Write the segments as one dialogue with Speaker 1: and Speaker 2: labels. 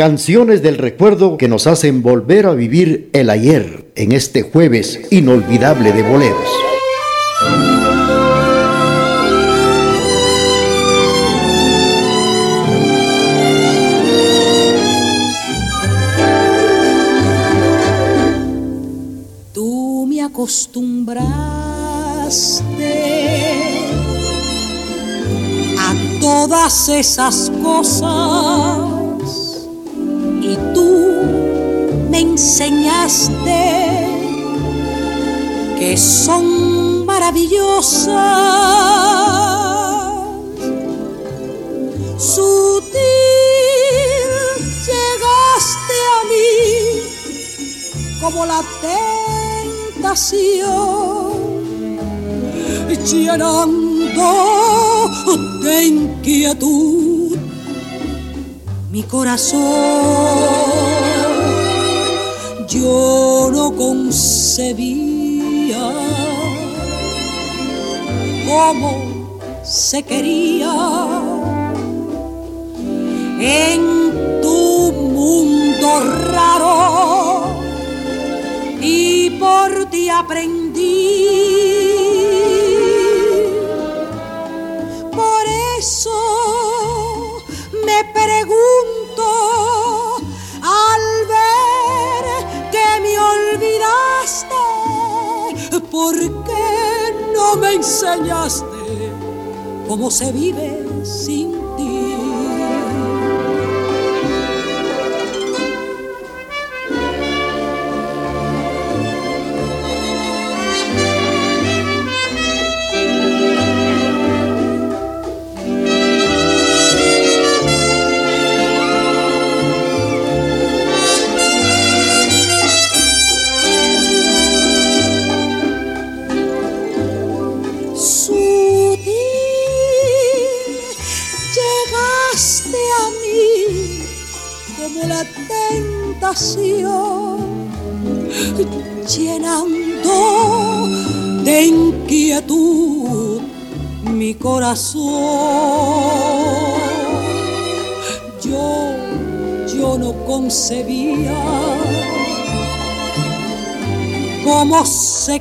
Speaker 1: Canciones del recuerdo que nos hacen volver a vivir el ayer en este jueves inolvidable de boleros.
Speaker 2: Tú me acostumbraste a todas esas cosas enseñaste que son maravillosas. Sutil llegaste a mí como la tentación, llenando de inquietud mi corazón yo no concebía cómo se quería en tu mundo raro y por ti aprendí. Por eso me pregunto ¿Por qué no me enseñaste cómo se vive sin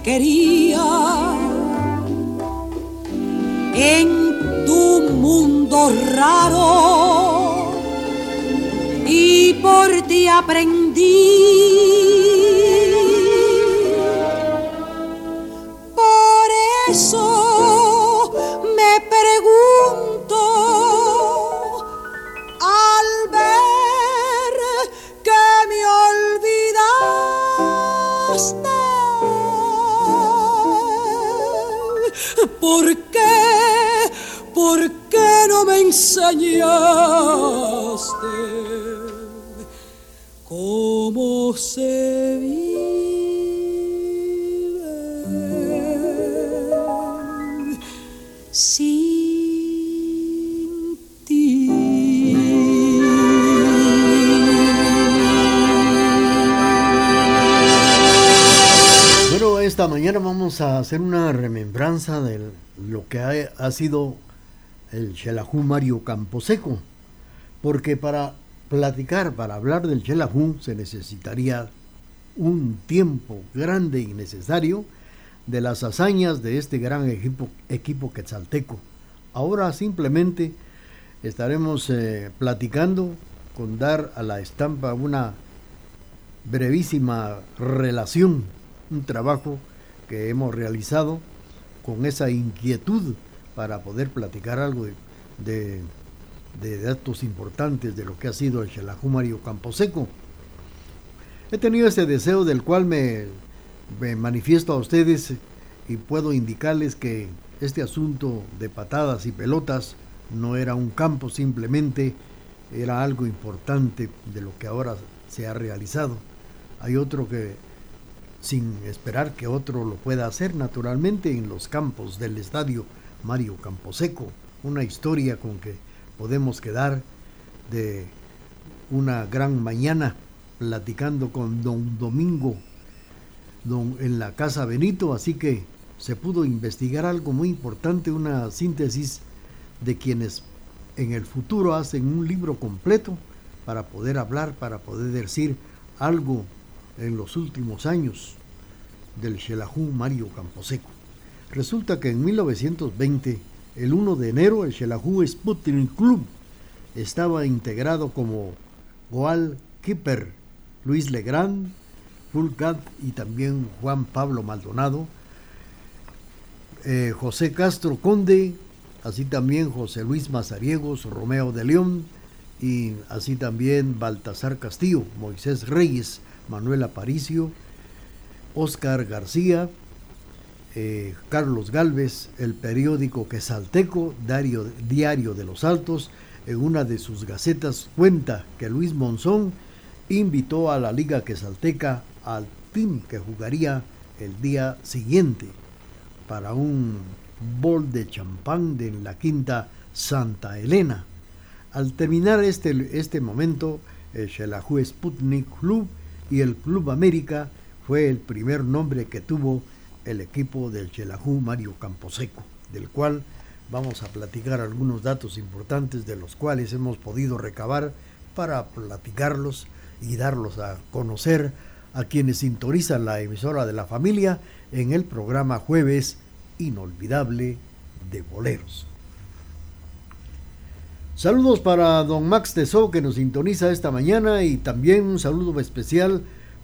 Speaker 2: quería
Speaker 1: a hacer una remembranza de lo que ha, ha sido el Xelajú Mario Camposeco, porque para platicar, para hablar del Xelajú se necesitaría un tiempo grande y necesario de las hazañas de este gran equipo, equipo quetzalteco. Ahora simplemente estaremos eh, platicando con dar a la estampa una brevísima relación, un trabajo que hemos realizado con esa inquietud para poder platicar algo de, datos importantes de lo que ha sido el Xelajú Mario Camposeco. He tenido ese deseo del cual me, me manifiesto a ustedes y puedo indicarles que este asunto de patadas y pelotas no era un campo simplemente, era algo importante de lo que ahora se ha realizado. Hay otro que, sin esperar que otro lo pueda hacer, naturalmente en los campos del estadio Mario Camposeco, una historia con que podemos quedar de una gran mañana platicando con don Domingo don, en la Casa Benito, así que se pudo investigar algo muy importante, una síntesis de quienes en el futuro hacen un libro completo para poder hablar, para poder decir algo en los últimos años del Xelajú Mario Camposeco. Resulta que en 1920, el 1 de enero, el Xelajú Sputnik Club estaba integrado como Goal Kipper, Luis Legrand, Fulcat y también Juan Pablo Maldonado, eh, José Castro Conde, así también José Luis Mazariegos, Romeo de León y así también Baltasar Castillo, Moisés Reyes, Manuel Aparicio, Oscar García, eh, Carlos Galvez, el periódico Quesalteco, Diario, de los Altos, en una de sus gacetas cuenta que Luis Monzón invitó a la Liga Quesalteca al team que jugaría el día siguiente para un bol de champán de la quinta Santa Elena. Al terminar este, este momento, el Shelahu Sputnik Club y el Club América fue el primer nombre que tuvo el equipo del Shelahu Mario Camposeco, del cual vamos a platicar algunos datos importantes de los cuales hemos podido recabar para platicarlos y darlos a conocer a quienes sintonizan la emisora de la familia en el programa Jueves Inolvidable de Boleros. Saludos para don Max Tesó que nos sintoniza esta mañana y también un saludo especial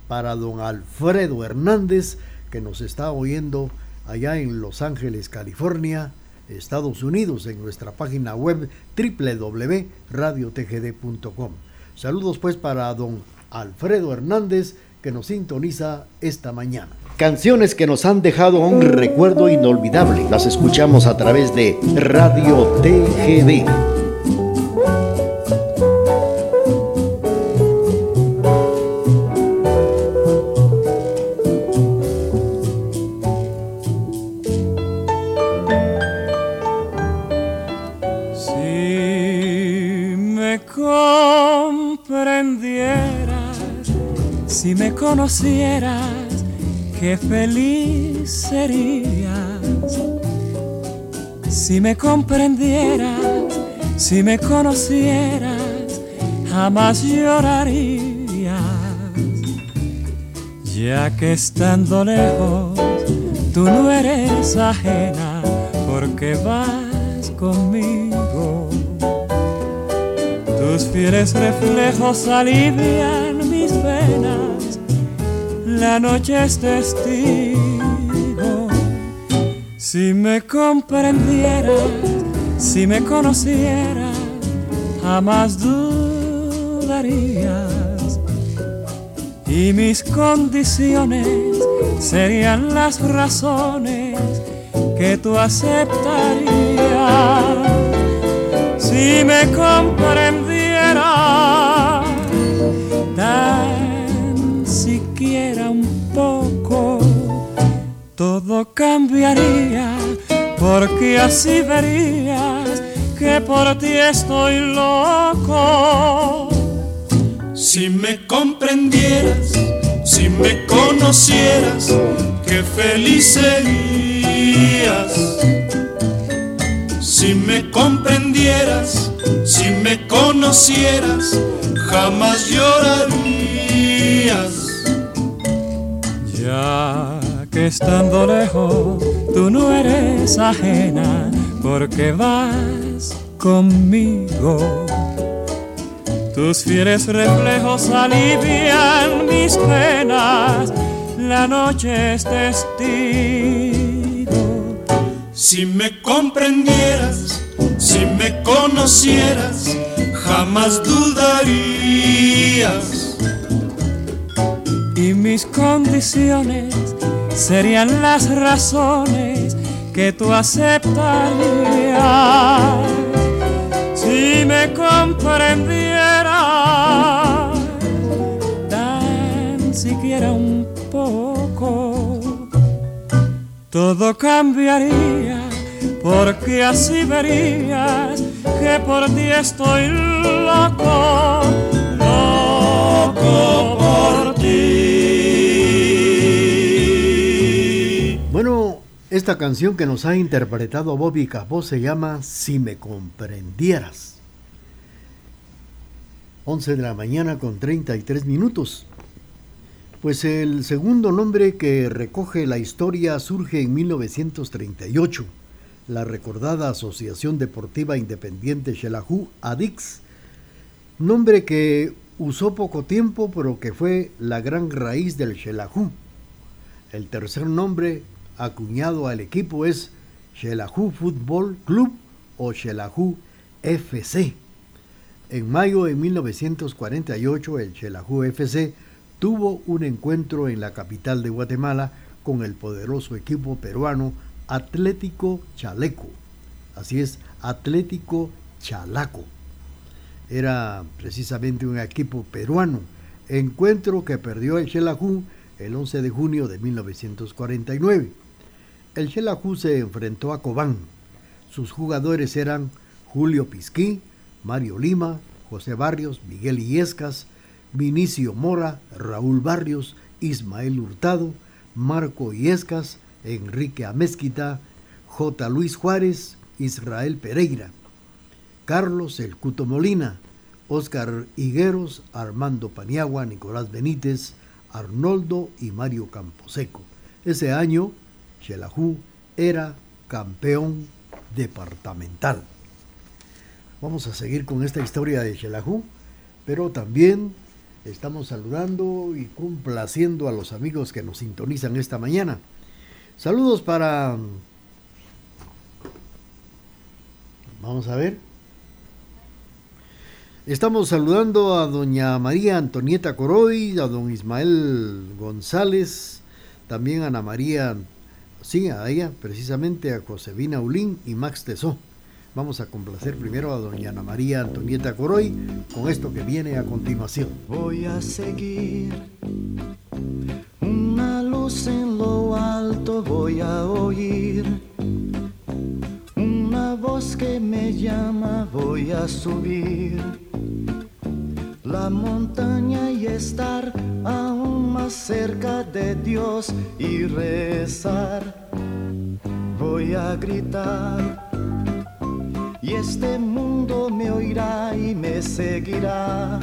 Speaker 1: para don Alfredo Hernández que nos está oyendo allá en Los Ángeles, California, Estados Unidos, en nuestra página web www.radiotgd.com. Saludos pues para don Alfredo Hernández que nos sintoniza esta mañana.
Speaker 3: Canciones que nos han dejado un recuerdo inolvidable. Las escuchamos a través de Radio TGD.
Speaker 4: Conocieras, qué feliz serías. Si me comprendieras, si me conocieras, jamás llorarías. Ya que estando lejos, tú no eres ajena, porque vas conmigo. Tus fieles reflejos alivian la noche es testigo. Si me comprendieras, si me conocieras, jamás dudarías. Y mis condiciones serían las razones que tú aceptarías. Si me comprendieras, todo cambiaría, porque así verías que por ti estoy loco.
Speaker 5: Si me comprendieras, si me conocieras, qué feliz serías. Si me comprendieras, si me conocieras, jamás llorarías.
Speaker 4: Que estando lejos tú no eres ajena porque vas conmigo. Tus fieles reflejos alivian mis penas, la noche es testigo.
Speaker 5: Si me comprendieras, si me conocieras, jamás dudarías.
Speaker 4: Y mis condiciones serían las razones que tú aceptarías si me comprendieras tan siquiera un poco. Todo cambiaría porque así verías que por ti estoy loco, loco por
Speaker 1: Esta canción que nos ha interpretado Bobby Capó se llama Si me comprendieras. 11 de la mañana con 33 minutos. Pues el segundo nombre que recoge la historia surge en 1938. La recordada Asociación Deportiva Independiente Xelajú, ADIX, nombre que usó poco tiempo pero que fue la gran raíz del Xelajú. El tercer nombre acuñado al equipo es Xelajú Fútbol Club o Xelajú FC. En mayo de 1948 el Xelajú FC tuvo un encuentro en la capital de Guatemala con el poderoso equipo peruano Atlético Chaleco. Así es, Atlético Chalaco. Era precisamente un equipo peruano. Encuentro que perdió el Xelajú el 11 de junio de 1949. El Xelajú se enfrentó a Cobán. Sus jugadores eran Julio Pisquí, Mario Lima, José Barrios, Miguel Iescas, Vinicio Mora, Raúl Barrios, Ismael Hurtado, Marco Iescas, Enrique Amezquita, J. Luis Juárez, Israel Pereira, Carlos El Cuto Molina, Óscar Higueros, Armando Paniagua, Nicolás Benítez, Arnoldo y Mario Camposeco. Ese año, Xelajú era campeón departamental. Vamos a seguir con esta historia de Xelajú, pero también estamos saludando y complaciendo a los amigos que nos sintonizan esta mañana. Saludos para... Vamos a ver. Estamos saludando a doña María Antonieta Coroy, a don Ismael González, también a Ana María, sí, a ella, precisamente a Josefina Ulín y Max Tesó. Vamos a complacer primero a doña Ana María Antonieta Coroy con esto que viene a continuación.
Speaker 6: Voy a seguir una luz en lo alto, voy a oír una voz que me llama, voy a subir la montaña y estar aún más cerca de Dios y rezar. Voy a gritar y este mundo me oirá y me seguirá.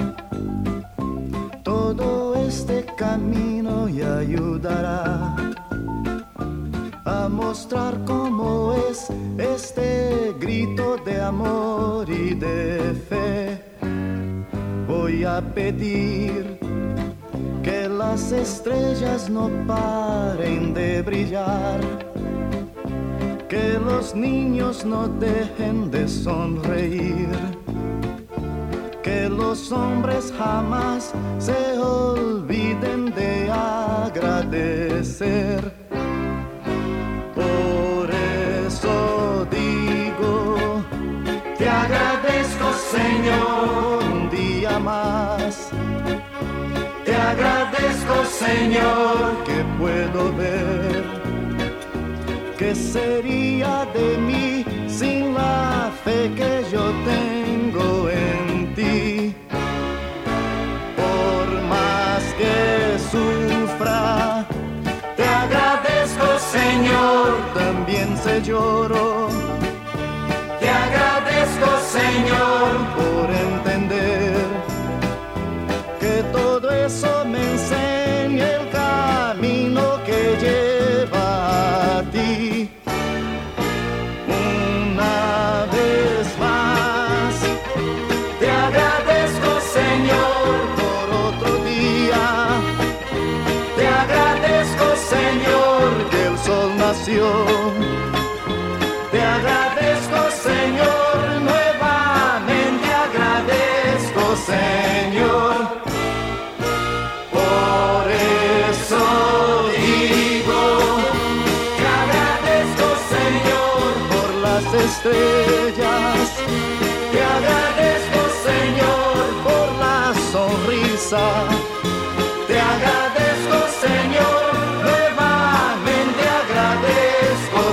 Speaker 6: Todo este camino y ayudará a mostrar cómo es este grito de amor y de fe. Voy a pedir que las estrellas no paren de brillar que los niños no dejen de sonreír, que los hombres jamás se olviden de agradecer. Señor que puedo ver ¿Qué sería de mí sin la fe que yo tengo en ti? Por más que sufra, te agradezco Señor, también se lloro. Te agradezco Señor por entender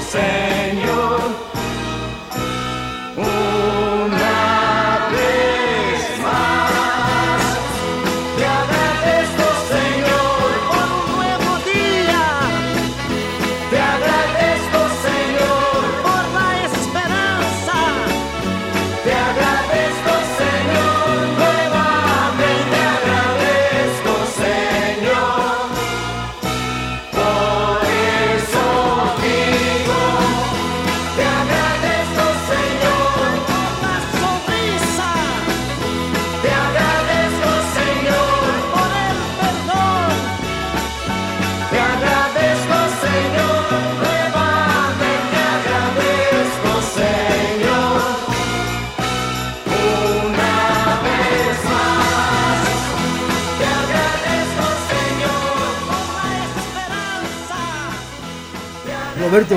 Speaker 6: Señor.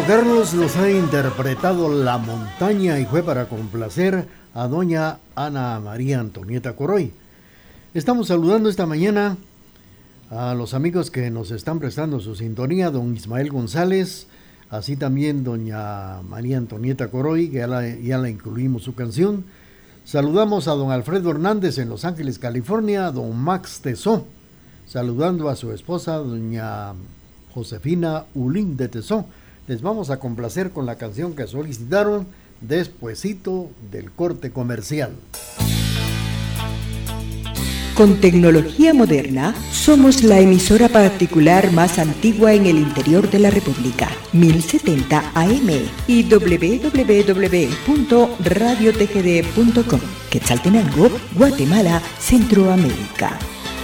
Speaker 1: Carlos nos ha interpretado La montaña y fue para complacer a doña Ana María Antonieta Coroy. Estamos saludando esta mañana a los amigos que nos están prestando su sintonía, don Ismael González, así también doña María Antonieta Coroy, que ya la, incluimos su canción. Saludamos a don Alfredo Hernández en Los Ángeles, California, don Max Tesó, saludando a su esposa, doña Josefina Ulín de Tesó. Les vamos a complacer con la canción que solicitaron despuesito del corte comercial.
Speaker 7: Con tecnología moderna, somos la emisora particular más antigua en el interior de la República, 1070 AM y www.radiotgd.com, Quetzaltenango, Guatemala, Centroamérica.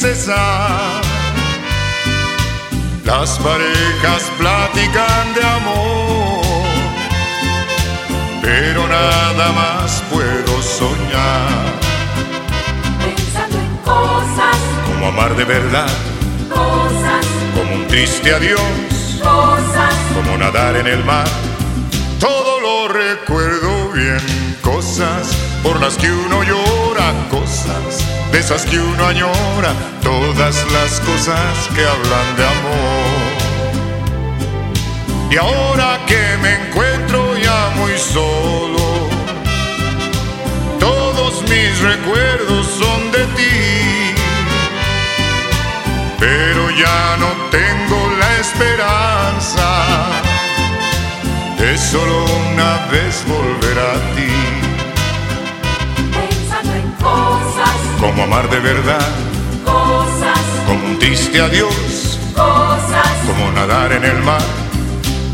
Speaker 5: cesar. Las parejas platican de amor, pero nada más puedo soñar.
Speaker 8: Pensando en cosas,
Speaker 5: Como amar de verdad,
Speaker 8: cosas,
Speaker 5: como un triste adiós,
Speaker 8: cosas,
Speaker 5: como nadar en el mar. Todo lo recuerdo bien, cosas por las que uno llora, cosas de esas que uno añora, todas las cosas que hablan de amor. Y ahora que me encuentro ya muy solo, todos mis recuerdos son de ti, pero ya no tengo la esperanza es solo una vez volver a ti.
Speaker 8: pensando en
Speaker 5: Como amar de verdad,
Speaker 8: cosas,
Speaker 5: como un triste adiós,
Speaker 8: cosas,
Speaker 5: como nadar en el mar.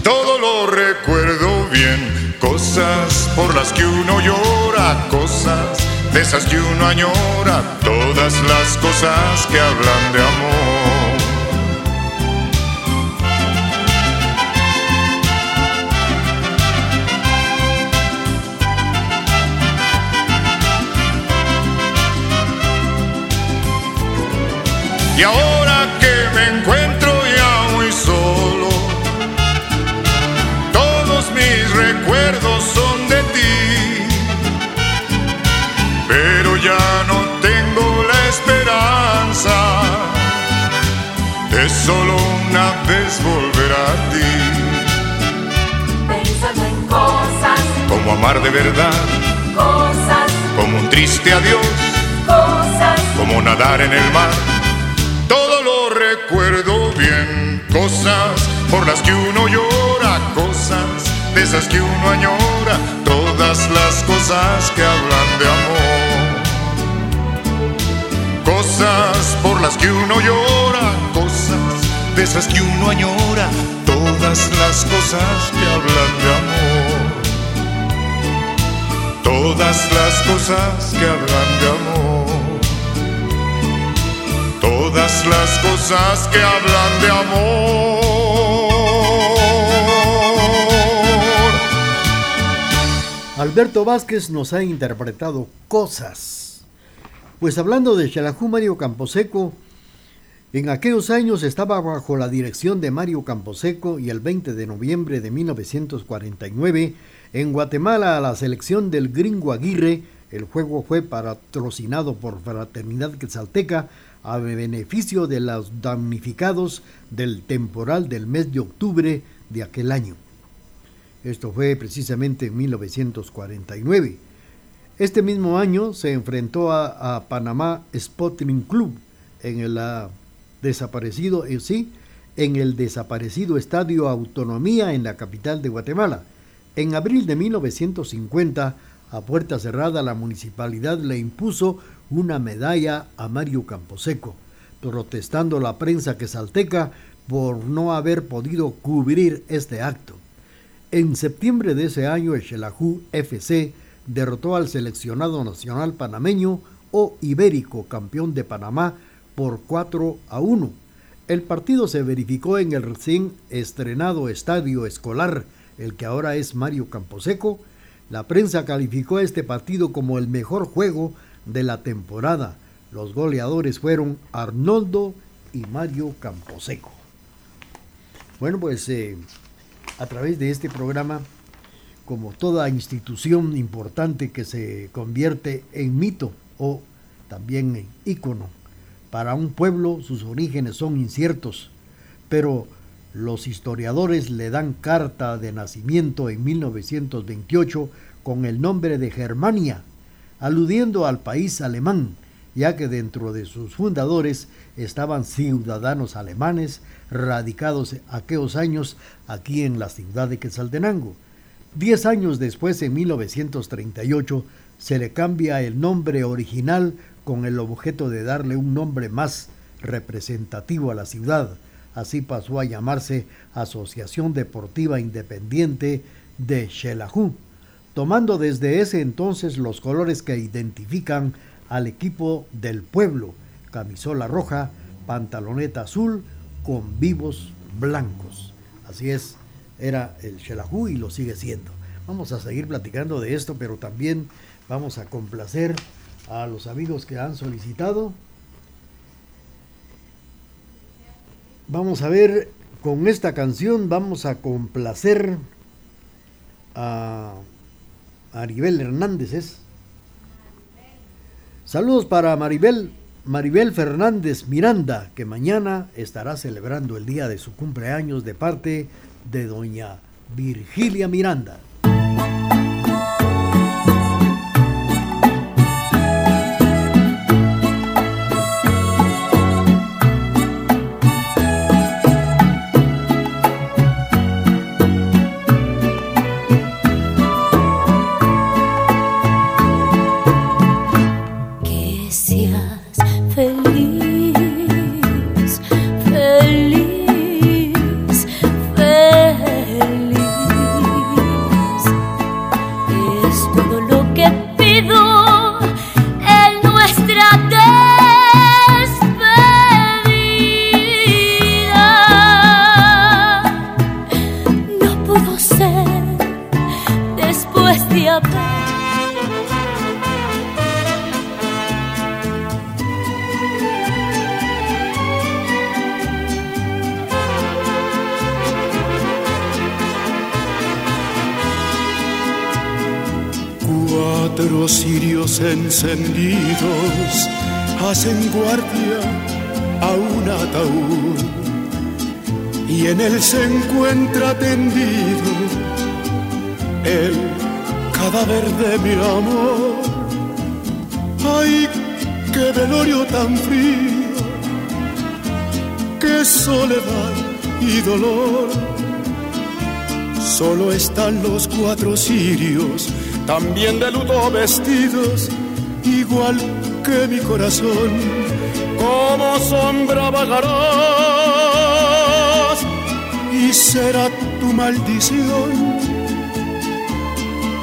Speaker 5: Todo lo recuerdo bien, cosas por las que uno llora, cosas de esas que uno añora, todas las cosas que hablan de amor. Y ahora que me encuentro ya muy solo, todos mis recuerdos son de ti, pero ya no tengo la esperanza de solo una vez volver a ti,
Speaker 8: pensando en cosas,
Speaker 5: como amar de verdad,
Speaker 8: cosas,
Speaker 5: como un triste adiós,
Speaker 8: cosas,
Speaker 5: como nadar en el mar. Recuerdo bien, cosas por las que uno llora, cosas de esas que uno añora, todas las cosas que hablan de amor. Cosas por las que uno llora, cosas de esas que uno añora, todas las cosas que hablan de amor. Todas las cosas que hablan de amor. Todas las cosas que hablan de amor.
Speaker 1: Alberto Vázquez nos ha interpretado cosas. Pues hablando de Xelajú Mario Camposeco, en aquellos años estaba bajo la dirección de Mario Camposeco y el 20 de noviembre de 1949 en Guatemala a la selección del Gringo Aguirre, el juego fue patrocinado por Fraternidad Quetzalteca a beneficio de los damnificados del temporal del mes de octubre de aquel año. Esto fue precisamente en 1949. Este mismo año se enfrentó a, Panamá Sporting Club en el uh, desaparecido, eh, sí, en el desaparecido Estadio Autonomía en la capital de Guatemala. En abril de 1950, a puerta cerrada, la municipalidad le impuso una medalla a Mario Camposeco. protestando la prensa quesalteca por no haber podido cubrir este acto. En septiembre de ese año, el Xelajú FC derrotó al seleccionado nacional panameño o ibérico campeón de Panamá por 4 a 1. El partido se verificó en el recién estrenado estadio escolar, el que ahora es Mario Camposeco. La prensa calificó este partido como el mejor juego de la temporada. Los goleadores fueron Arnoldo y Mario Camposeco. Bueno, pues eh, a través de este programa, como toda institución importante que se convierte en mito o también en ícono, para un pueblo sus orígenes son inciertos, pero los historiadores le dan carta de nacimiento en 1928 con el nombre de Germania, aludiendo al país alemán, ya que dentro de sus fundadores estaban ciudadanos alemanes radicados aquellos años aquí en la ciudad de Quetzaltenango. Diez años después, en 1938, se le cambia el nombre original con el objeto de darle un nombre más representativo a la ciudad. Así pasó a llamarse Asociación Deportiva Independiente de Xelajú, tomando desde ese entonces los colores que identifican al equipo del pueblo, camisola roja, pantaloneta azul con vivos blancos. Así es, era el Xelajú y lo sigue siendo. Vamos a seguir platicando de esto, pero también vamos a complacer a los amigos que han solicitado. Vamos a ver, con esta canción vamos a complacer a Maribel Hernández. ¿es? Saludos para Maribel, Maribel Fernández Miranda, que mañana estará celebrando el día de su cumpleaños de parte de doña Virgilia Miranda.
Speaker 9: Se encuentra tendido el cadáver de mi amor. Ay, qué velorio tan frío, qué soledad y dolor. Solo están los cuatro sirios también de luto vestidos, igual que mi corazón, como sombra vagarás y será tu maldición.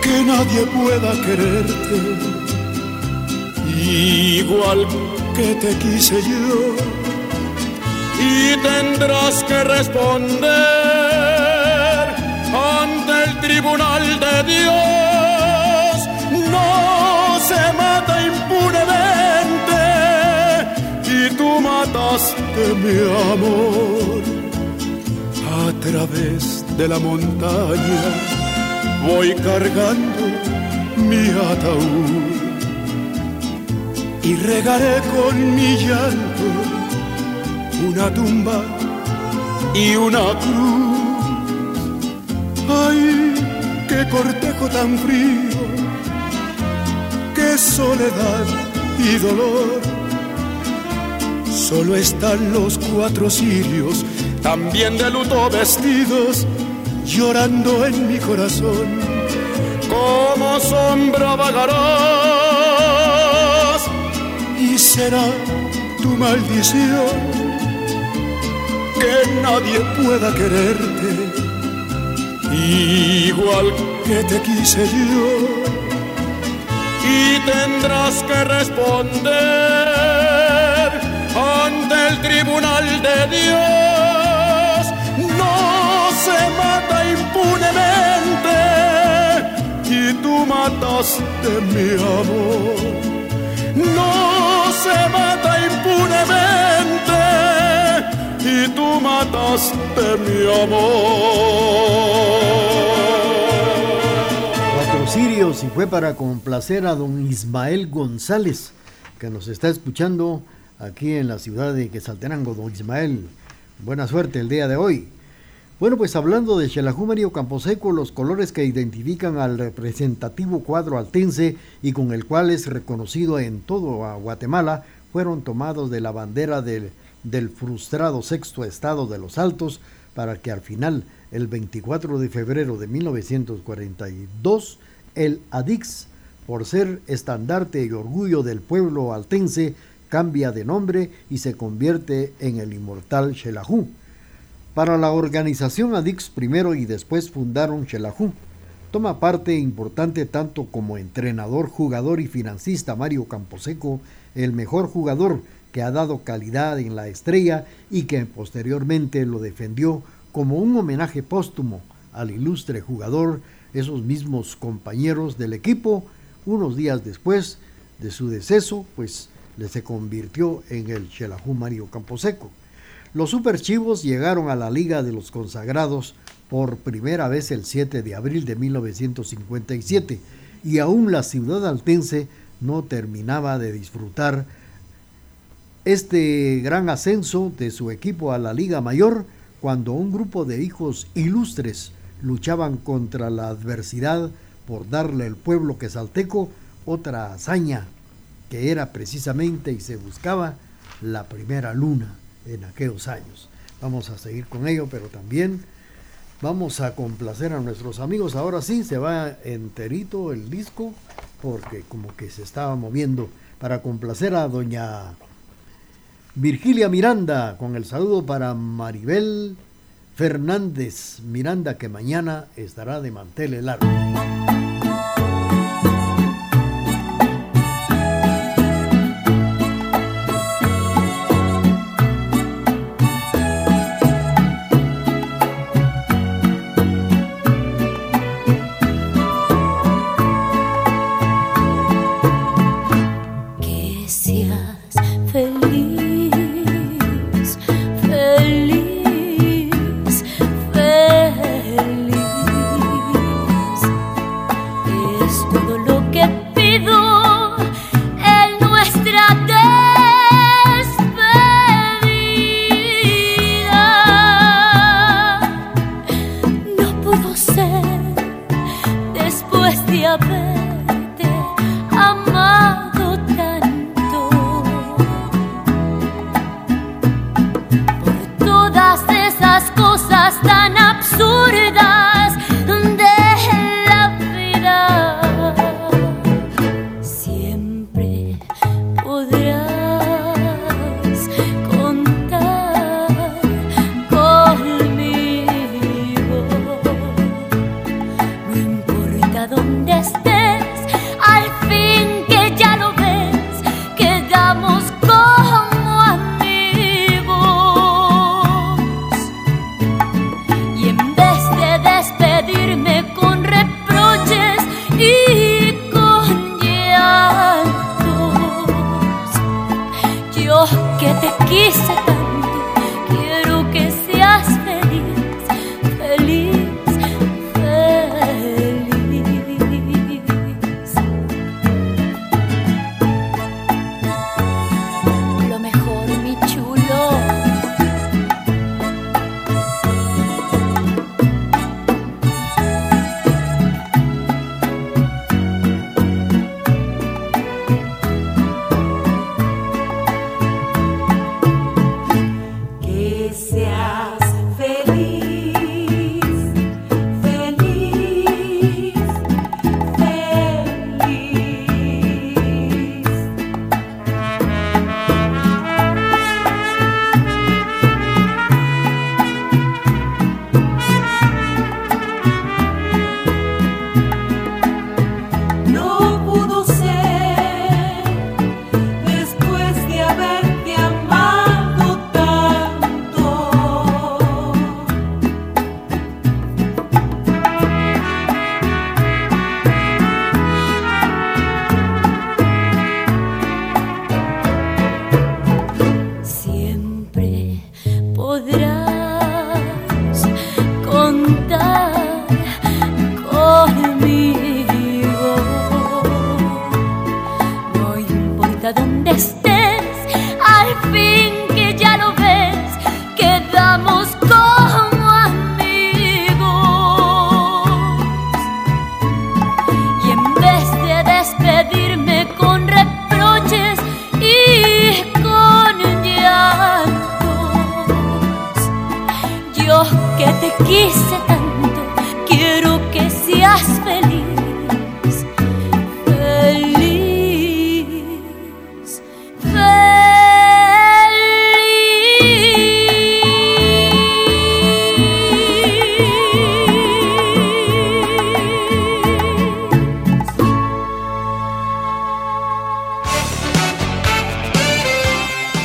Speaker 9: Que nadie pueda quererte, igual que te quise yo, y tendrás que responder ante el tribunal de Dios. No se mata impunemente y tú mataste mi amor a través de la montaña. Voy cargando mi ataúd. Y regaré con mi llanto una tumba y una cruz. Ay qué cortejo tan frío soledad y dolor. Solo están los cuatro cirios, también de luto vestidos, llorando en mi corazón. Como sombra vagarás y será tu maldición, que nadie pueda quererte igual que te quise yo. Y tendrás que responder ante el tribunal de Dios. Mataste mi amor. No se mata impunemente y tú mataste mi amor.
Speaker 1: Cuatro sirios y fue para complacer a don Ismael González, que nos está escuchando aquí en la ciudad de Quesaltenango. Don Ismael, buena suerte el día de hoy. Bueno, pues hablando de Xelajú Mario Camposeco, los colores que identifican al representativo cuadro altense y con el cual es reconocido en todo a Guatemala fueron tomados de la bandera del, del frustrado sexto estado de los Altos para que al final, el 24 de febrero de 1942, el ADIX, por ser estandarte y orgullo del pueblo altense, cambia de nombre y se convierte en el inmortal Xelajú. Para la organización ADIX primero y después fundaron Xelajú. Toma parte importante tanto como entrenador, jugador y financista Mario Camposeco, el mejor jugador que ha dado calidad en la estrella y que posteriormente lo defendió como un homenaje póstumo al ilustre jugador, esos mismos compañeros del equipo, unos días después de su deceso, pues le se convirtió en el Xelajú Mario Camposeco. Los superchivos llegaron a la Liga de los Consagrados por primera vez el 7 de abril de 1957 y aún la ciudad altense no terminaba de disfrutar este gran ascenso de su equipo a la Liga Mayor cuando un grupo de hijos ilustres luchaban contra la adversidad por darle al pueblo quesalteco otra hazaña que era precisamente y se buscaba la primera luna en aquellos años. Vamos a seguir con ello, pero también vamos a complacer a nuestros amigos. Ahora sí, se va enterito el disco porque como que se estaba moviendo para complacer a doña Virgilia Miranda con el saludo para Maribel Fernández Miranda que mañana estará de mantel largo.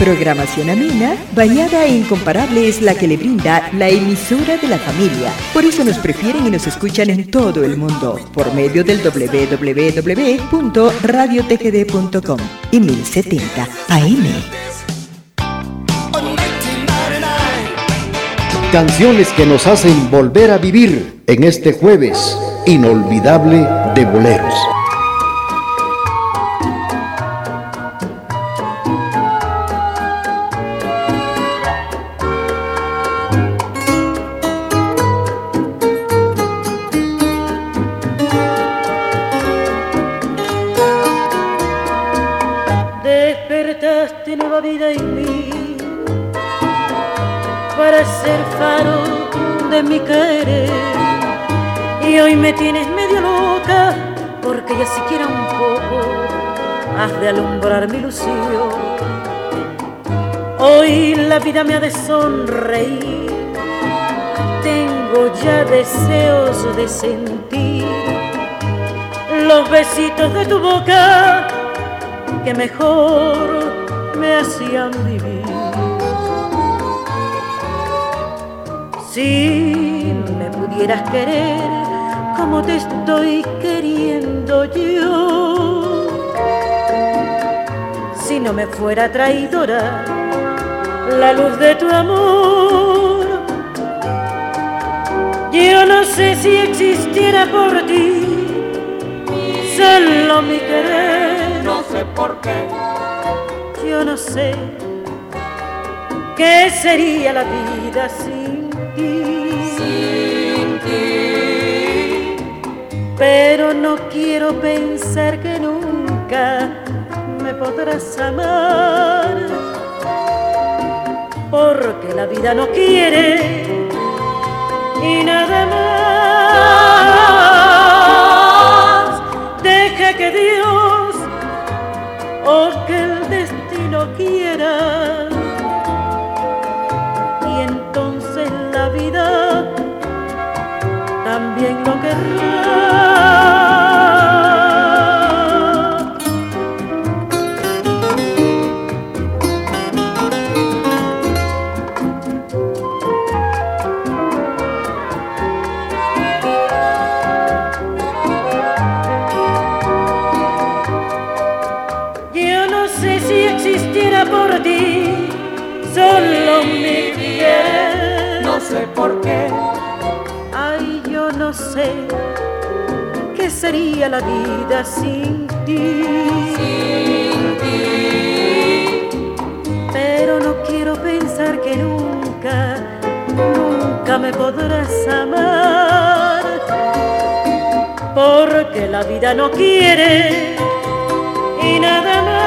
Speaker 7: Programación amena, bañada e incomparable es la que le brinda la emisora de la familia. Por eso nos prefieren y nos escuchan en todo el mundo, por medio del www.radiotgd.com y 1070 AM.
Speaker 3: Canciones que nos hacen volver a vivir en este jueves inolvidable de boleros.
Speaker 10: Alumbrar mi ilusión. Hoy la vida me ha de sonreír, tengo ya deseos de sentir los besitos de tu boca que mejor me hacían vivir. Si me pudieras querer como te estoy queriendo yo, no me fuera traidora la luz de tu amor, yo no sé si existiera por ti solo mi querer.
Speaker 11: No sé por qué.
Speaker 10: Yo no sé qué sería la vida sin ti.
Speaker 11: Sin ti.
Speaker 10: Pero no quiero pensar que nunca podrás amar. Porque la vida no quiere y nada más. Deja que Dios o que el destino quiera. Y entonces la vida también lo querrá. Sería la vida sin ti.
Speaker 11: Sin ti.
Speaker 10: Pero no quiero pensar que nunca, nunca me podrás amar. Porque la vida no quiere y nada más.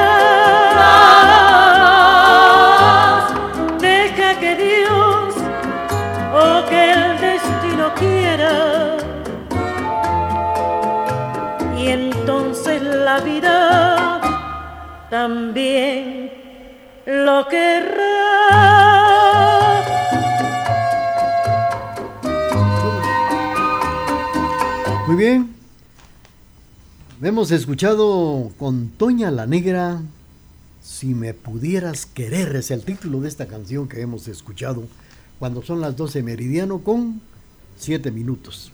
Speaker 10: También lo querrá.
Speaker 1: Muy bien. Hemos escuchado con Toña la Negra, Si me pudieras querer, es el título de esta canción que hemos escuchado cuando son las 12 meridiano con 7 minutos.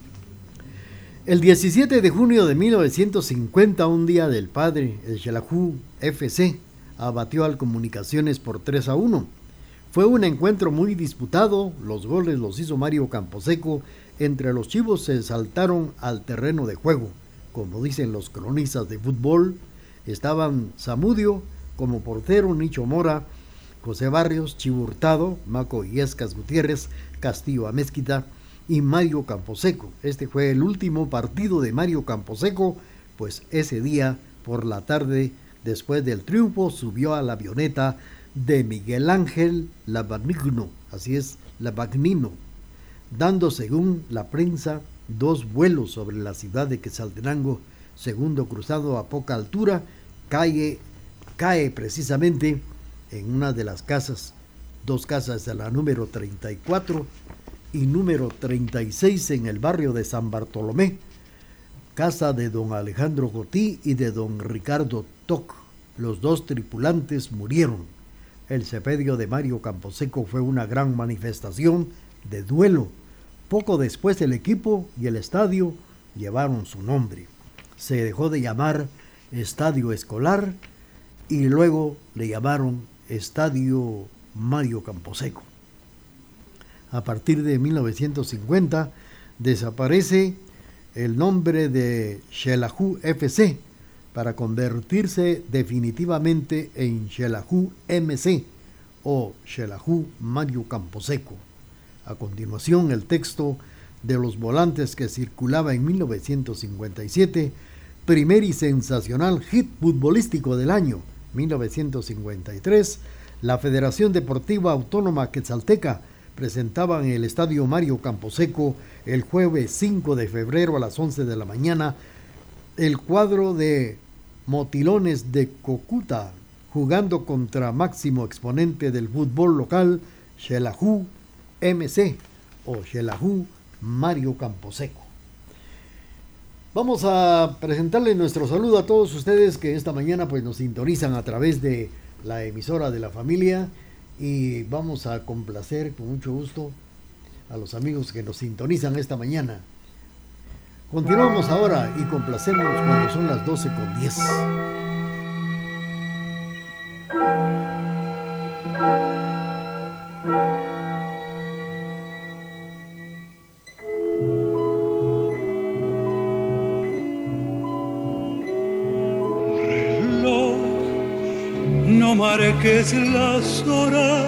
Speaker 1: El 17 de junio de 1950, un día del padre, el Xelajú FC abatió al Comunicaciones por 3 a 1. Fue un encuentro muy disputado, los goles los hizo Mario Camposeco, entre los chivos se saltaron al terreno de juego. Como dicen los cronistas de fútbol, estaban Zamudio, como portero Nicho Mora, José Barrios, Chiburtado, Maco Iescas Gutiérrez, Castillo Amezquita y Mario Camposeco. Este fue el último partido de Mario Camposeco, pues ese día por la tarde, después del triunfo, subió a la avioneta de Miguel Ángel Labagno, así es, Labagnino, dando según la prensa dos vuelos sobre la ciudad de Quetzaltenango, segundo cruzado a poca altura, cae, cae precisamente en una de las casas, dos casas de la número 34 y número 36 en el barrio de San Bartolomé, casa de don Alejandro Gotí y de don Ricardo Toc. Los dos tripulantes murieron. El sepedio de Mario Camposeco fue una gran manifestación de duelo. Poco después el equipo y el estadio llevaron su nombre. Se dejó de llamar Estadio Escolar y luego le llamaron Estadio Mario Camposeco. A partir de 1950 desaparece el nombre de Xelajú FC para convertirse definitivamente en Xelajú MC o Xelajú Mario Camposeco. A continuación, el texto de los volantes que circulaba en 1957, primer y sensacional hit futbolístico del año 1953, la Federación Deportiva Autónoma Quetzalteca presentaba en el Estadio Mario Camposeco el jueves 5 de febrero a las 11 de la mañana el cuadro de Motilones de Cocuta jugando contra máximo exponente del fútbol local, Xelajú MC o Xelajú Mario Camposeco. Vamos a presentarle nuestro saludo a todos ustedes que esta mañana pues nos sintonizan a través de la emisora de la familia y vamos a complacer con mucho gusto a los amigos que nos sintonizan esta mañana. Continuamos ahora y complacemos cuando son las 12 con 10.
Speaker 12: Marques las horas,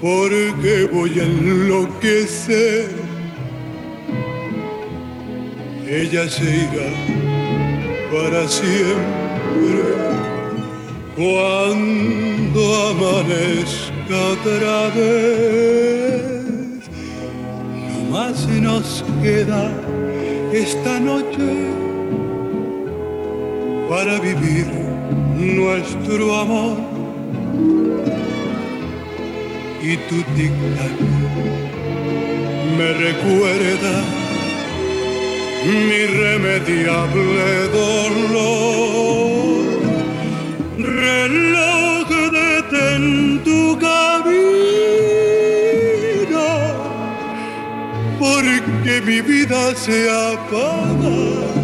Speaker 12: porque voy a enloquecer. Ella se irá para siempre cuando amanezca otra vez. No más nos queda esta noche para vivir nuestro amor y tu tic-tac me recuerda mi irremediable dolor. Reloj detén tu camino porque mi vida se apaga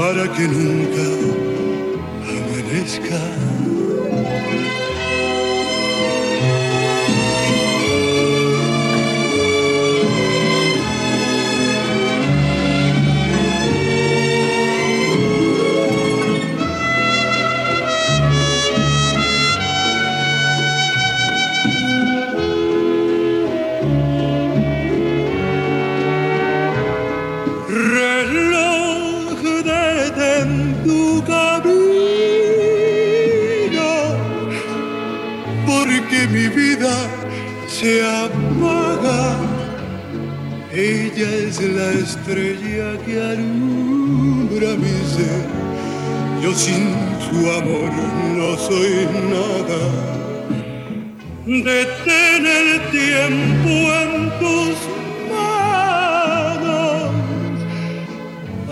Speaker 12: para que nunca amanezca. Estrella que alumbra mi ser. Yo sin su amor no soy nada. Detén el tiempo en tus manos.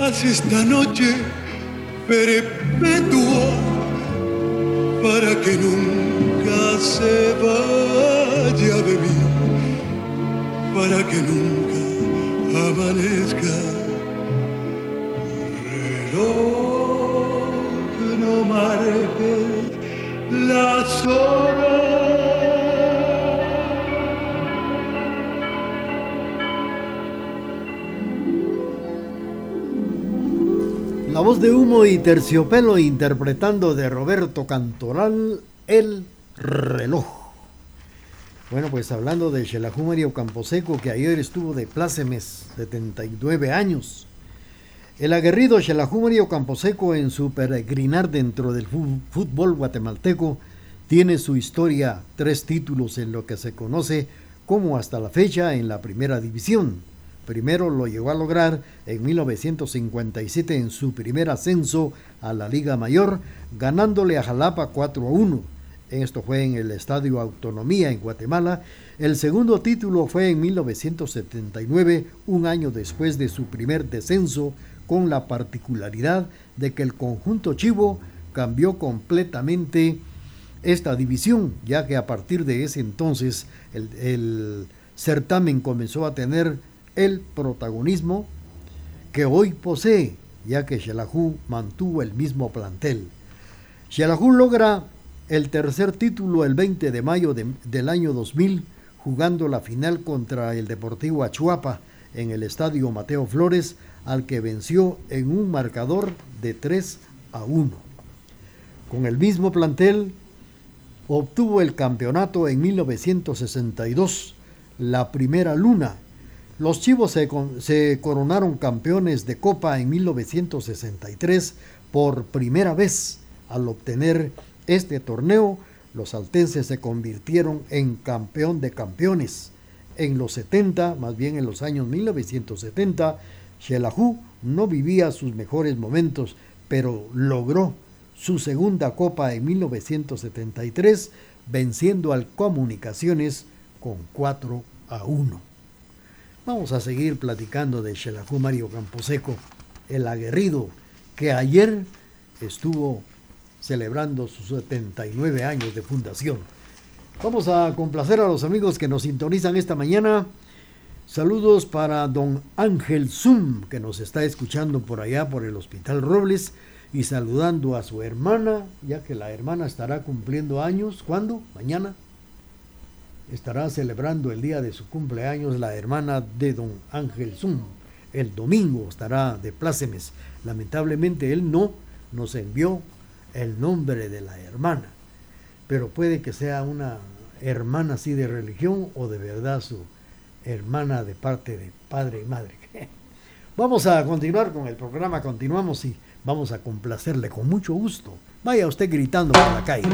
Speaker 12: Haz esta noche perpetua para que nunca se vaya de mí, para que nunca Reloj, no marques las horas.
Speaker 1: La voz de humo y terciopelo interpretando de Roberto Cantoral El reloj. Bueno, pues hablando de Xelajú Mario Camposeco, que ayer estuvo de plácemes, 79 años. El aguerrido Xelajú Mario Camposeco en su peregrinar dentro del fútbol guatemalteco tiene su historia, tres títulos en lo que se conoce como hasta la fecha en la primera división Primero lo llegó a lograr en 1957 en su primer ascenso a la Liga Mayor, ganándole a Jalapa 4 a 1. Esto fue en el Estadio Autonomía en Guatemala. El segundo título fue en 1979, un año después de su primer descenso, con la particularidad de que el conjunto Chivo cambió completamente esta división, ya que a partir de ese entonces el, certamen comenzó a tener el protagonismo que hoy posee, ya que Xelajú mantuvo el mismo plantel. Xelajú logra el tercer título el 20 de mayo del año 2000, jugando la final contra el Deportivo Achuapa en el Estadio Mateo Flores, al que venció en un marcador de 3 a 1. Con el mismo plantel, obtuvo el campeonato en 1962, la primera luna los Chivos se, coronaron campeones de Copa en 1963 por primera vez. Al obtener este torneo, los altenses se convirtieron en campeón de campeones. En los 70, más bien en los años 1970, Xelajú no vivía sus mejores momentos, pero logró su segunda copa en 1973, venciendo al Comunicaciones con 4 a 1. Vamos a seguir platicando de Xelajú Mario Camposeco, el aguerrido que ayer estuvo celebrando sus 79 años de fundación. Vamos a complacer a los amigos que nos sintonizan esta mañana. Saludos para don Ángel Zum, que nos está escuchando por allá por el Hospital Robles, y saludando a su hermana, ya que la hermana estará cumpliendo años. ¿Cuándo? ¿Mañana? estará celebrando el día de su cumpleaños la hermana de don Ángel Zum. El domingo estará de plácemes. Lamentablemente él no nos envió el nombre de la hermana, pero puede que sea una hermana así de religión o de verdad su hermana de parte de padre y madre. Vamos a continuar con el programa, continuamos y vamos a complacerle con mucho gusto. Vaya usted gritando por la calle.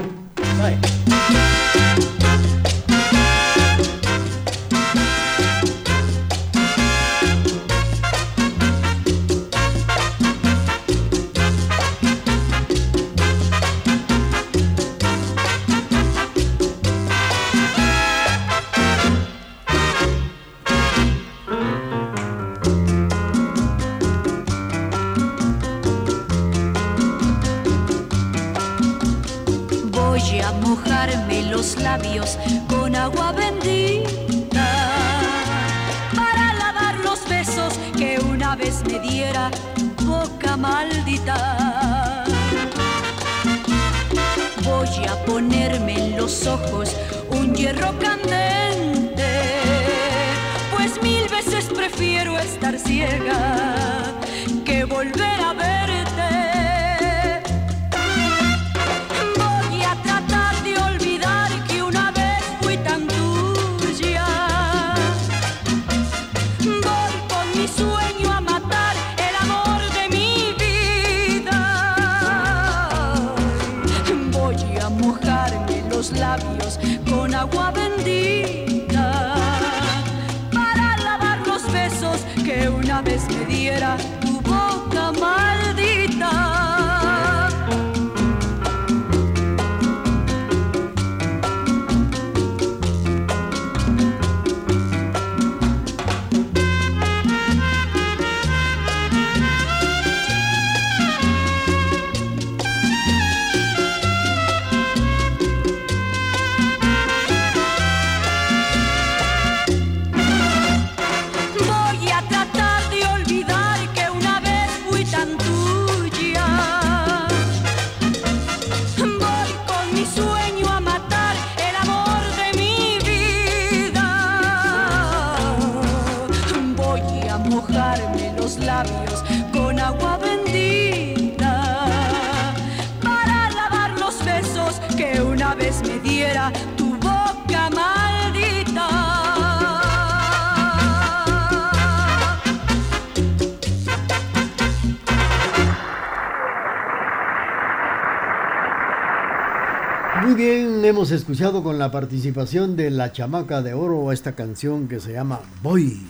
Speaker 1: Escuchado con la participación de La Chamaca de Oro esta canción que se llama Voy.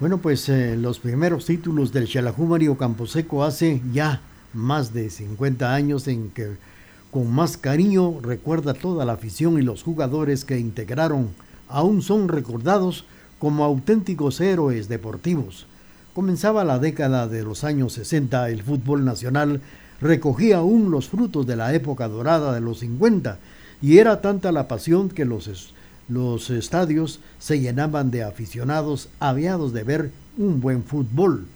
Speaker 1: Bueno, pues eh, los primeros títulos del Xelajú Mario Camposeco hace ya más de 50 años en que con más cariño recuerda toda la afición y los jugadores que integraron aún son recordados como auténticos héroes deportivos. Comenzaba la década de los años 60, el fútbol nacional recogía aún los frutos de la época dorada de los 50 y era tanta la pasión que los los estadios se llenaban de aficionados aviados de ver un buen fútbol.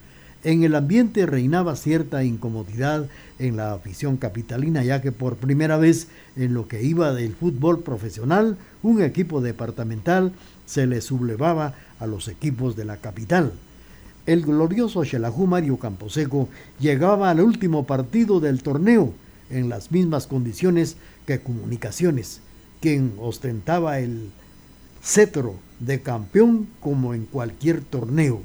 Speaker 1: En el ambiente reinaba cierta incomodidad en la afición capitalina, ya que por primera vez en lo que iba del fútbol profesional, un equipo departamental se le sublevaba a los equipos de la capital. El glorioso Xelajú Mario Camposeco llegaba al último partido del torneo en las mismas condiciones que Comunicaciones, quien ostentaba el cetro de campeón como en cualquier torneo.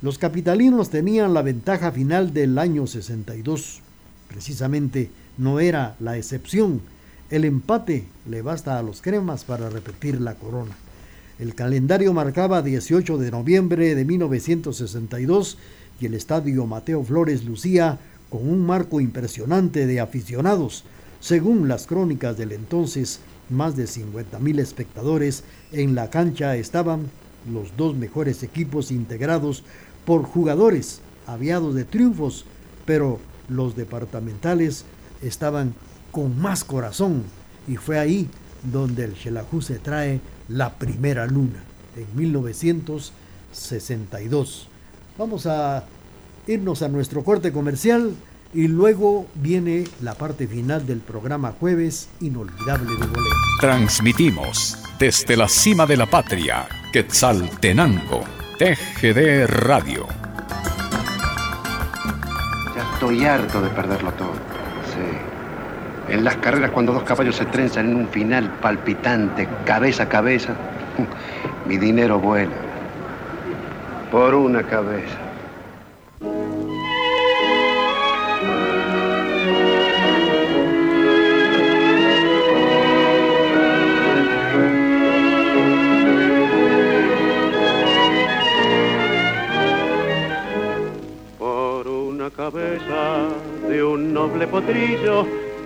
Speaker 1: Los capitalinos tenían la ventaja final del año 62. Precisamente no era la excepción. El empate le basta a los cremas para repetir la corona. El calendario marcaba 18 de noviembre de 1962 y el estadio Mateo Flores lucía con un marco impresionante de aficionados. Según las crónicas del entonces más de 50.000 espectadores. En la cancha estaban los dos mejores equipos integrados por jugadores aviados de triunfos, pero los departamentales estaban con más corazón y fue ahí donde el Xelajú se trae la primera luna en 1962. Vamos a irnos a nuestro corte comercial y luego viene la parte final del programa Jueves Inolvidable de Boleros.
Speaker 13: Transmitimos desde la cima de la patria, Quetzaltenango, TGD Radio.
Speaker 14: Ya estoy harto de perderlo todo. En las carreras cuando dos caballos se trenzan en un final palpitante, cabeza a cabeza, mi dinero vuela. Por una cabeza.
Speaker 15: de un noble potrillo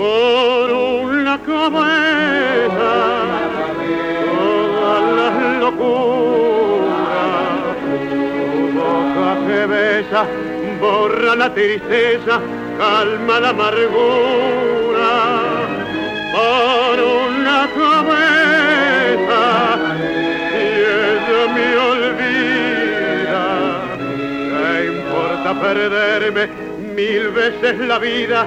Speaker 15: por una cabeza todas las locuras. Tu boca que besa borra la tristeza calma la amargura. Por una cabeza y ella me olvida ¿qué importa perderme mil veces la vida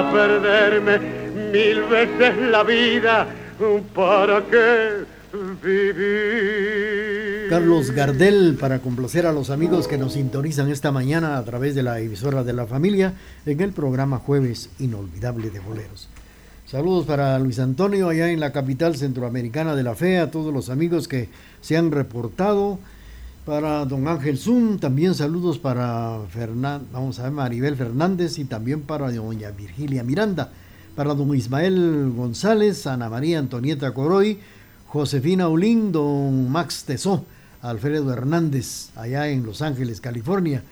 Speaker 15: olvida, ¿qué importa perderme mil veces la vida, ¿para qué vivir?
Speaker 1: Carlos Gardel, para complacer a los amigos que nos sintonizan esta mañana a través de la emisora de la familia en el programa Jueves Inolvidable de Boleros. Saludos para Luis Antonio allá en la capital centroamericana de la fe, a todos los amigos que se han reportado. Para don Ángel Zum, también saludos para Fernán, vamos a Maribel Fernández y también para doña Virgilia Miranda. Para don Ismael González, Ana María Antonieta Coroy, Josefina Olín, don Max Tesó, Alfredo Hernández, allá en Los Ángeles, California.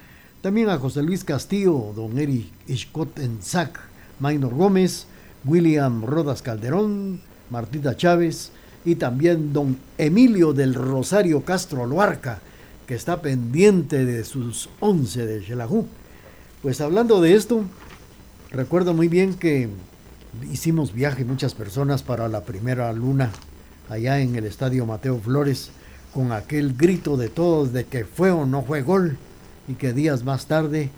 Speaker 1: También a José Luis Castillo, don Eric Ishkot Enzac, Maynor Gómez, William Rodas Calderón, Martita Chávez y también don Emilio del Rosario Castro Loarca, que está pendiente de sus once de Xelajú. Pues hablando de esto, recuerdo muy bien que hicimos viaje muchas personas para la primera luna allá en el estadio Mateo Flores con aquel grito de todos de que fue o no fue gol y que días más tarde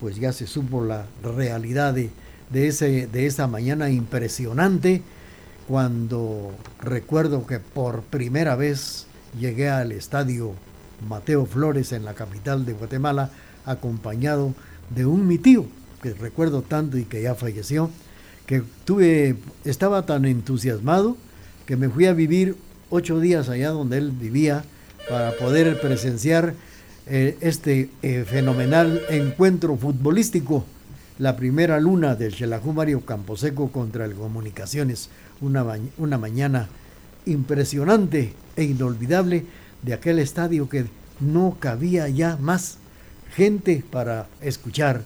Speaker 1: pues ya se supo la realidad de de esa mañana impresionante cuando recuerdo que por primera vez llegué al estadio Mateo Flores en la capital de Guatemala acompañado de un mi tío que recuerdo tanto y que ya falleció que tuve estaba tan entusiasmado que me fui a vivir ocho días allá donde él vivía para poder presenciar eh, este eh, fenomenal encuentro futbolístico la primera luna del Xelajú Mario Camposeco contra el Comunicaciones, una, una mañana impresionante e inolvidable de aquel estadio que no cabía ya más gente para escuchar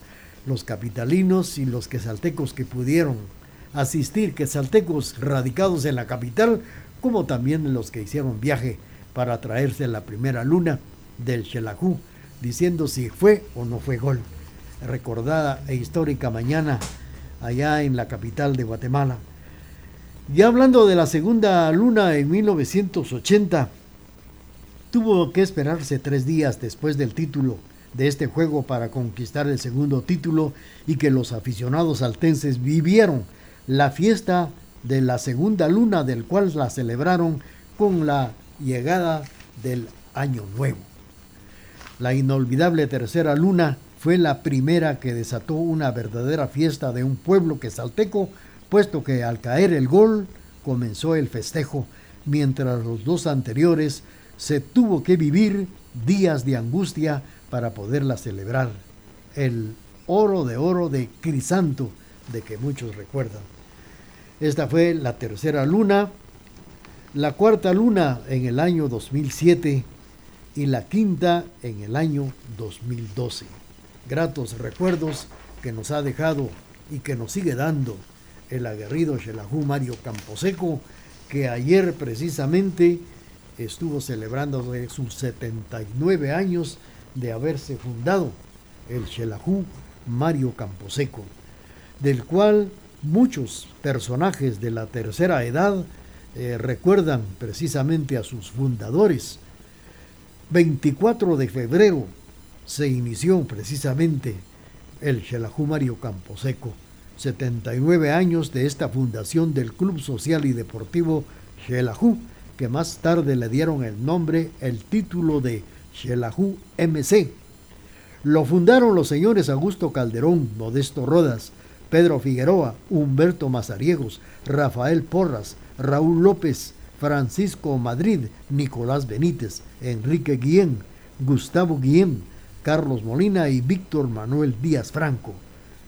Speaker 1: los capitalinos y los quesaltecos que pudieron asistir, quesaltecos radicados en la capital, como también los que hicieron viaje para traerse la primera luna del Xelajú, diciendo si fue o no fue gol recordada e histórica mañana allá en la capital de Guatemala. Ya hablando de la segunda luna en 1980, tuvo que esperarse tres días después del título de este juego para conquistar el segundo título y que los aficionados altenses vivieron la fiesta de la segunda luna del cual la celebraron con la llegada del año nuevo. La inolvidable tercera luna fue la primera que desató una verdadera fiesta de un pueblo que salteco, puesto que al caer el gol comenzó el festejo, mientras los dos anteriores se tuvo que vivir días de angustia para poderla celebrar. El oro de oro de Crisanto, de que muchos recuerdan. Esta fue la tercera luna, la cuarta luna en el año 2007 y la quinta en el año 2012 gratos recuerdos que nos ha dejado y que nos sigue dando el aguerrido Xelajú Mario Camposeco, que ayer precisamente estuvo celebrando sus 79 años de haberse fundado el Xelajú Mario Camposeco, del cual muchos personajes de la tercera edad eh, recuerdan precisamente a sus fundadores. 24 de febrero se inició precisamente el Xelajú Mario Camposeco, 79 años de esta fundación del Club Social y Deportivo Xelajú, que más tarde le dieron el nombre, el título de Xelajú MC. Lo fundaron los señores Augusto Calderón, Modesto Rodas, Pedro Figueroa, Humberto Mazariegos, Rafael Porras, Raúl López, Francisco Madrid, Nicolás Benítez, Enrique Guillén, Gustavo Guillén, Carlos Molina y Víctor Manuel Díaz Franco,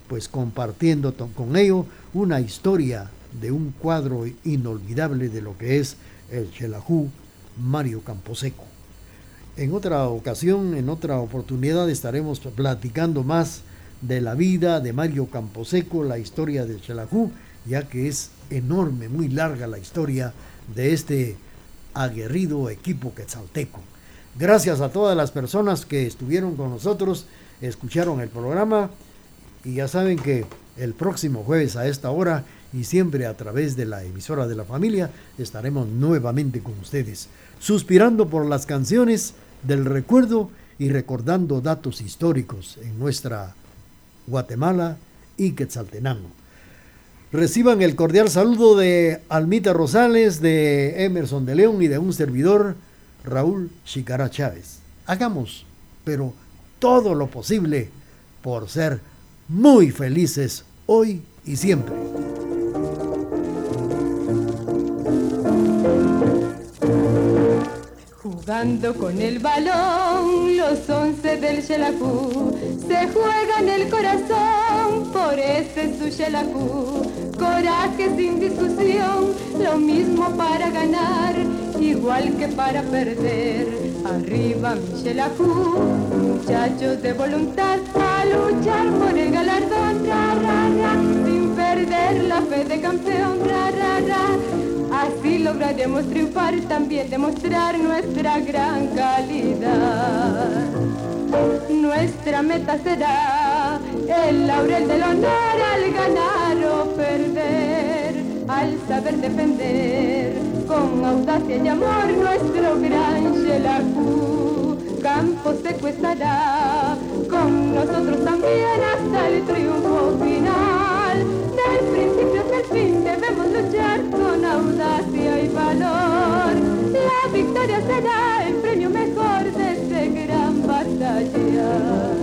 Speaker 1: pues compartiendo con ello una historia de un cuadro inolvidable de lo que es el Chelajú Mario Camposeco. En otra ocasión, en otra oportunidad, estaremos platicando más de la vida de Mario Camposeco, la historia del Chelajú, ya que es enorme, muy larga la historia de este aguerrido equipo quetzalteco. Gracias a todas las personas que estuvieron con nosotros, escucharon el programa y ya saben que el próximo jueves a esta hora y siempre a través de la emisora de la familia estaremos nuevamente con ustedes, suspirando por las canciones del recuerdo y recordando datos históricos en nuestra Guatemala y Quetzaltenango. Reciban el cordial saludo de Almita Rosales, de Emerson de León y de un servidor, Raúl Chicara Chávez. Hagamos, pero todo lo posible por ser muy felices hoy y siempre.
Speaker 16: Jugando con el balón, los once del Xelajú se juegan el corazón. Por ese su Xelajú. Coraje sin discusión, lo mismo para ganar, igual que para perder. Arriba mi Xelajú, muchachos de voluntad a luchar por el galardón, ra, ra, ra, sin perder la fe de campeón, ra, ra, ra Así lograremos triunfar, también demostrar nuestra gran calidad. Nuestra meta será el laurel del honor al ganar o perder, al saber defender con audacia y amor nuestro gran Xelajú. Campo seco estará con nosotros también hasta el triunfo final. Principio hasta el fin debemos luchar con audacia y valor. La victoria será el premio mejor de este gran batalla.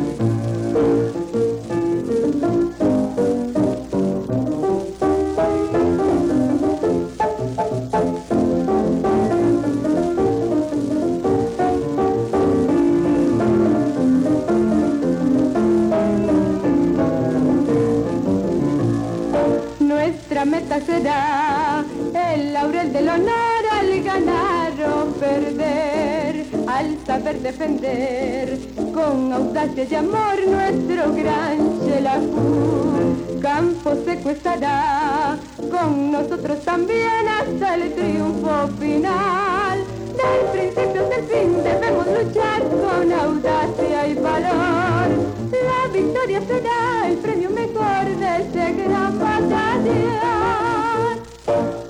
Speaker 16: Meta será el laurel del honor al ganar o perder, al saber defender con audacia y amor nuestro gran Xelajú. Campo seco estará con nosotros también hasta el triunfo final. Del principio hasta el fin debemos luchar con audacia y valor. La victoria será el premio mejor de ese gran Bye.